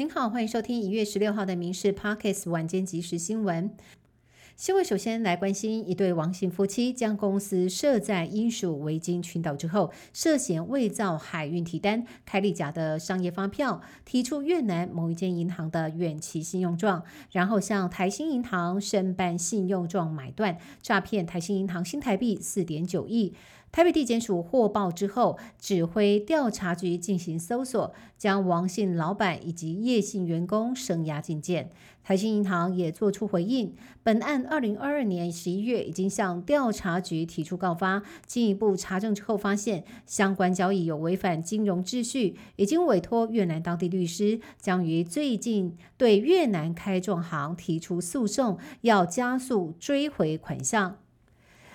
您好，欢迎收听一月十六号的《民事 Pockets》晚间即时新闻。新闻首先来关心一对王姓夫妻将公司设在英属维京群岛之后，涉嫌伪造海运提单、开立假的商业发票，提出越南某一间银行的远期信用状，然后向台新银行申办信用状买断，诈骗台新银行新台币四点九亿。台北地检署获报之后，指挥调查局进行搜索，将王姓老板以及叶姓员工声押进见。台新银行也作出回应，本案二零二二年十一月已经向调查局提出告发，进一步查证之后发现相关交易有违反金融秩序，已经委托越南当地律师，将于最近对越南开状行提出诉讼，要加速追回款项。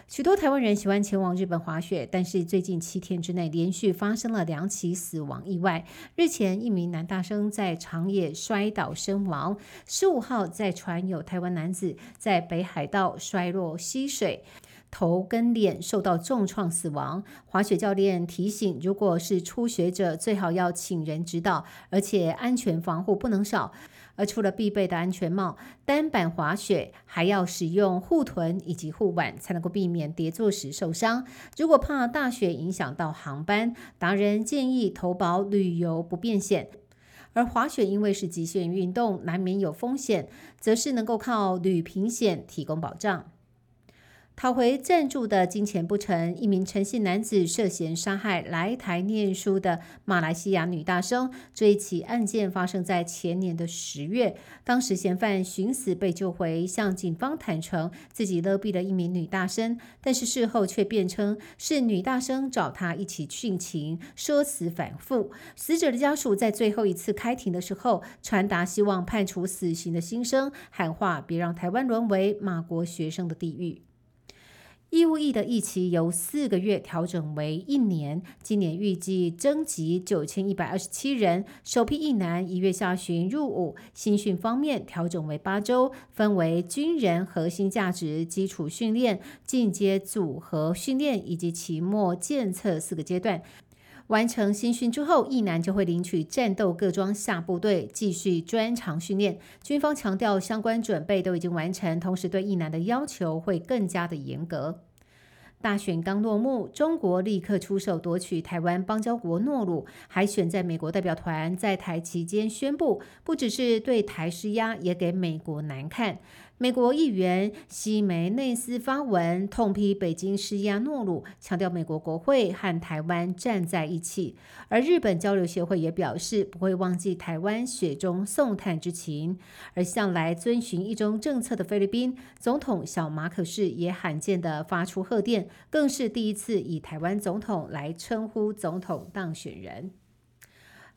许多台湾人喜欢前往日本滑雪，但是最近七天之内连续发生了两起死亡意外。日前，一名男大生在长野摔倒身亡；十五号，在船有台湾男子在北海道摔落溪水，头跟脸受到重创死亡。滑雪教练提醒，如果是初学者，最好要请人指导，而且安全防护不能少。而除了必备的安全帽，单板滑雪还要使用护臀以及护腕，才能够避免跌坐时受伤。如果怕大雪影响到航班，达人建议投保旅游不便险。而滑雪因为是极限运动，难免有风险，则是能够靠旅平险提供保障。讨回赞助的金钱不成，一名陈姓男子涉嫌杀害来台念书的马来西亚女大生。这一起案件发生在前年的十月，当时嫌犯寻死被救回，向警方坦诚自己勒毙了一名女大生，但是事后却辩称是女大生找他一起殉情，说辞反复。死者的家属在最后一次开庭的时候，传达希望判处死刑的心声，喊话别让台湾沦为马国学生的地狱。义务役的役期由四个月调整为一年，今年预计征集九千一百二十七人，首批役男一月下旬入伍。新训方面调整为八周，分为军人核心价值基础训练、进阶组合训练以及期末检测四个阶段。完成新训之后，役男就会领取战斗各装下部队，继续专长训练。军方强调，相关准备都已经完成，同时对役男的要求会更加的严格。大选刚落幕，中国立刻出手夺取台湾邦交国诺鲁，还选在美国代表团在台期间宣布，不只是对台施压，也给美国难看。美国议员西梅内斯发文痛批北京施压诺鲁，强调美国国会和台湾站在一起。而日本交流协会也表示不会忘记台湾雪中送炭之情。而向来遵循一中政策的菲律宾总统小马可士也罕见的发出贺电，更是第一次以台湾总统来称呼总统当选人。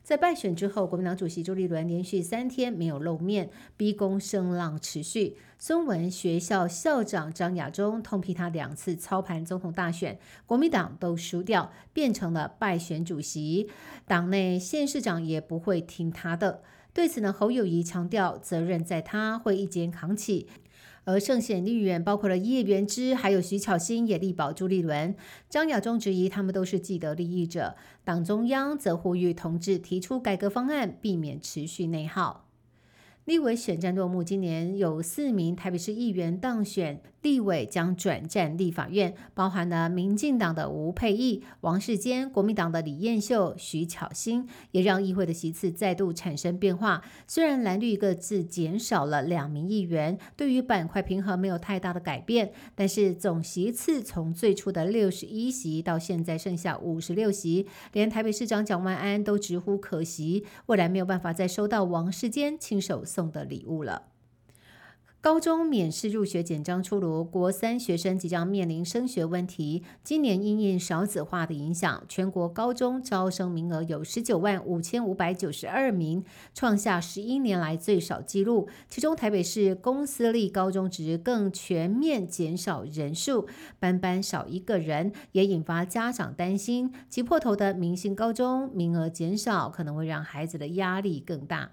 在败选之后，国民党主席朱立伦连续三天没有露面，逼宫声浪持续。孙文学校校长张亚中痛批他两次操盘总统大选，国民党都输掉，变成了败选主席，党内县市长也不会听他的。对此呢，侯友谊强调责任在他，会一肩扛起。而圣贤立院包括了叶元之，还有徐巧芯也力保朱立伦。张亚忠质疑他们都是既得利益者，党中央则呼吁同志提出改革方案，避免持续内耗。立委选战落幕，今年有四名台北市议员当选，立委将转战立法院，包含了民进党的吴佩义、王世坚、国民党的李彦秀、徐巧芯，也让议会的席次再度产生变化。虽然蓝绿各自减少了两名议员，对于板块平衡没有太大的改变，但是总席次从最初的六十一席到现在剩下五十六席，连台北市长蒋万安都直呼可惜，未来没有办法再收到王世坚亲手。送的礼物了。高中免试入学简章出炉，国三学生即将面临升学问题。今年因应少子化的影响，全国高中招生名额有十九万五千五百九十二名，创下十一年来最少纪录。其中台北市公私立高中职更全面减少人数，班班少一个人，也引发家长担心。挤破头的明星高中名额减少，可能会让孩子的压力更大。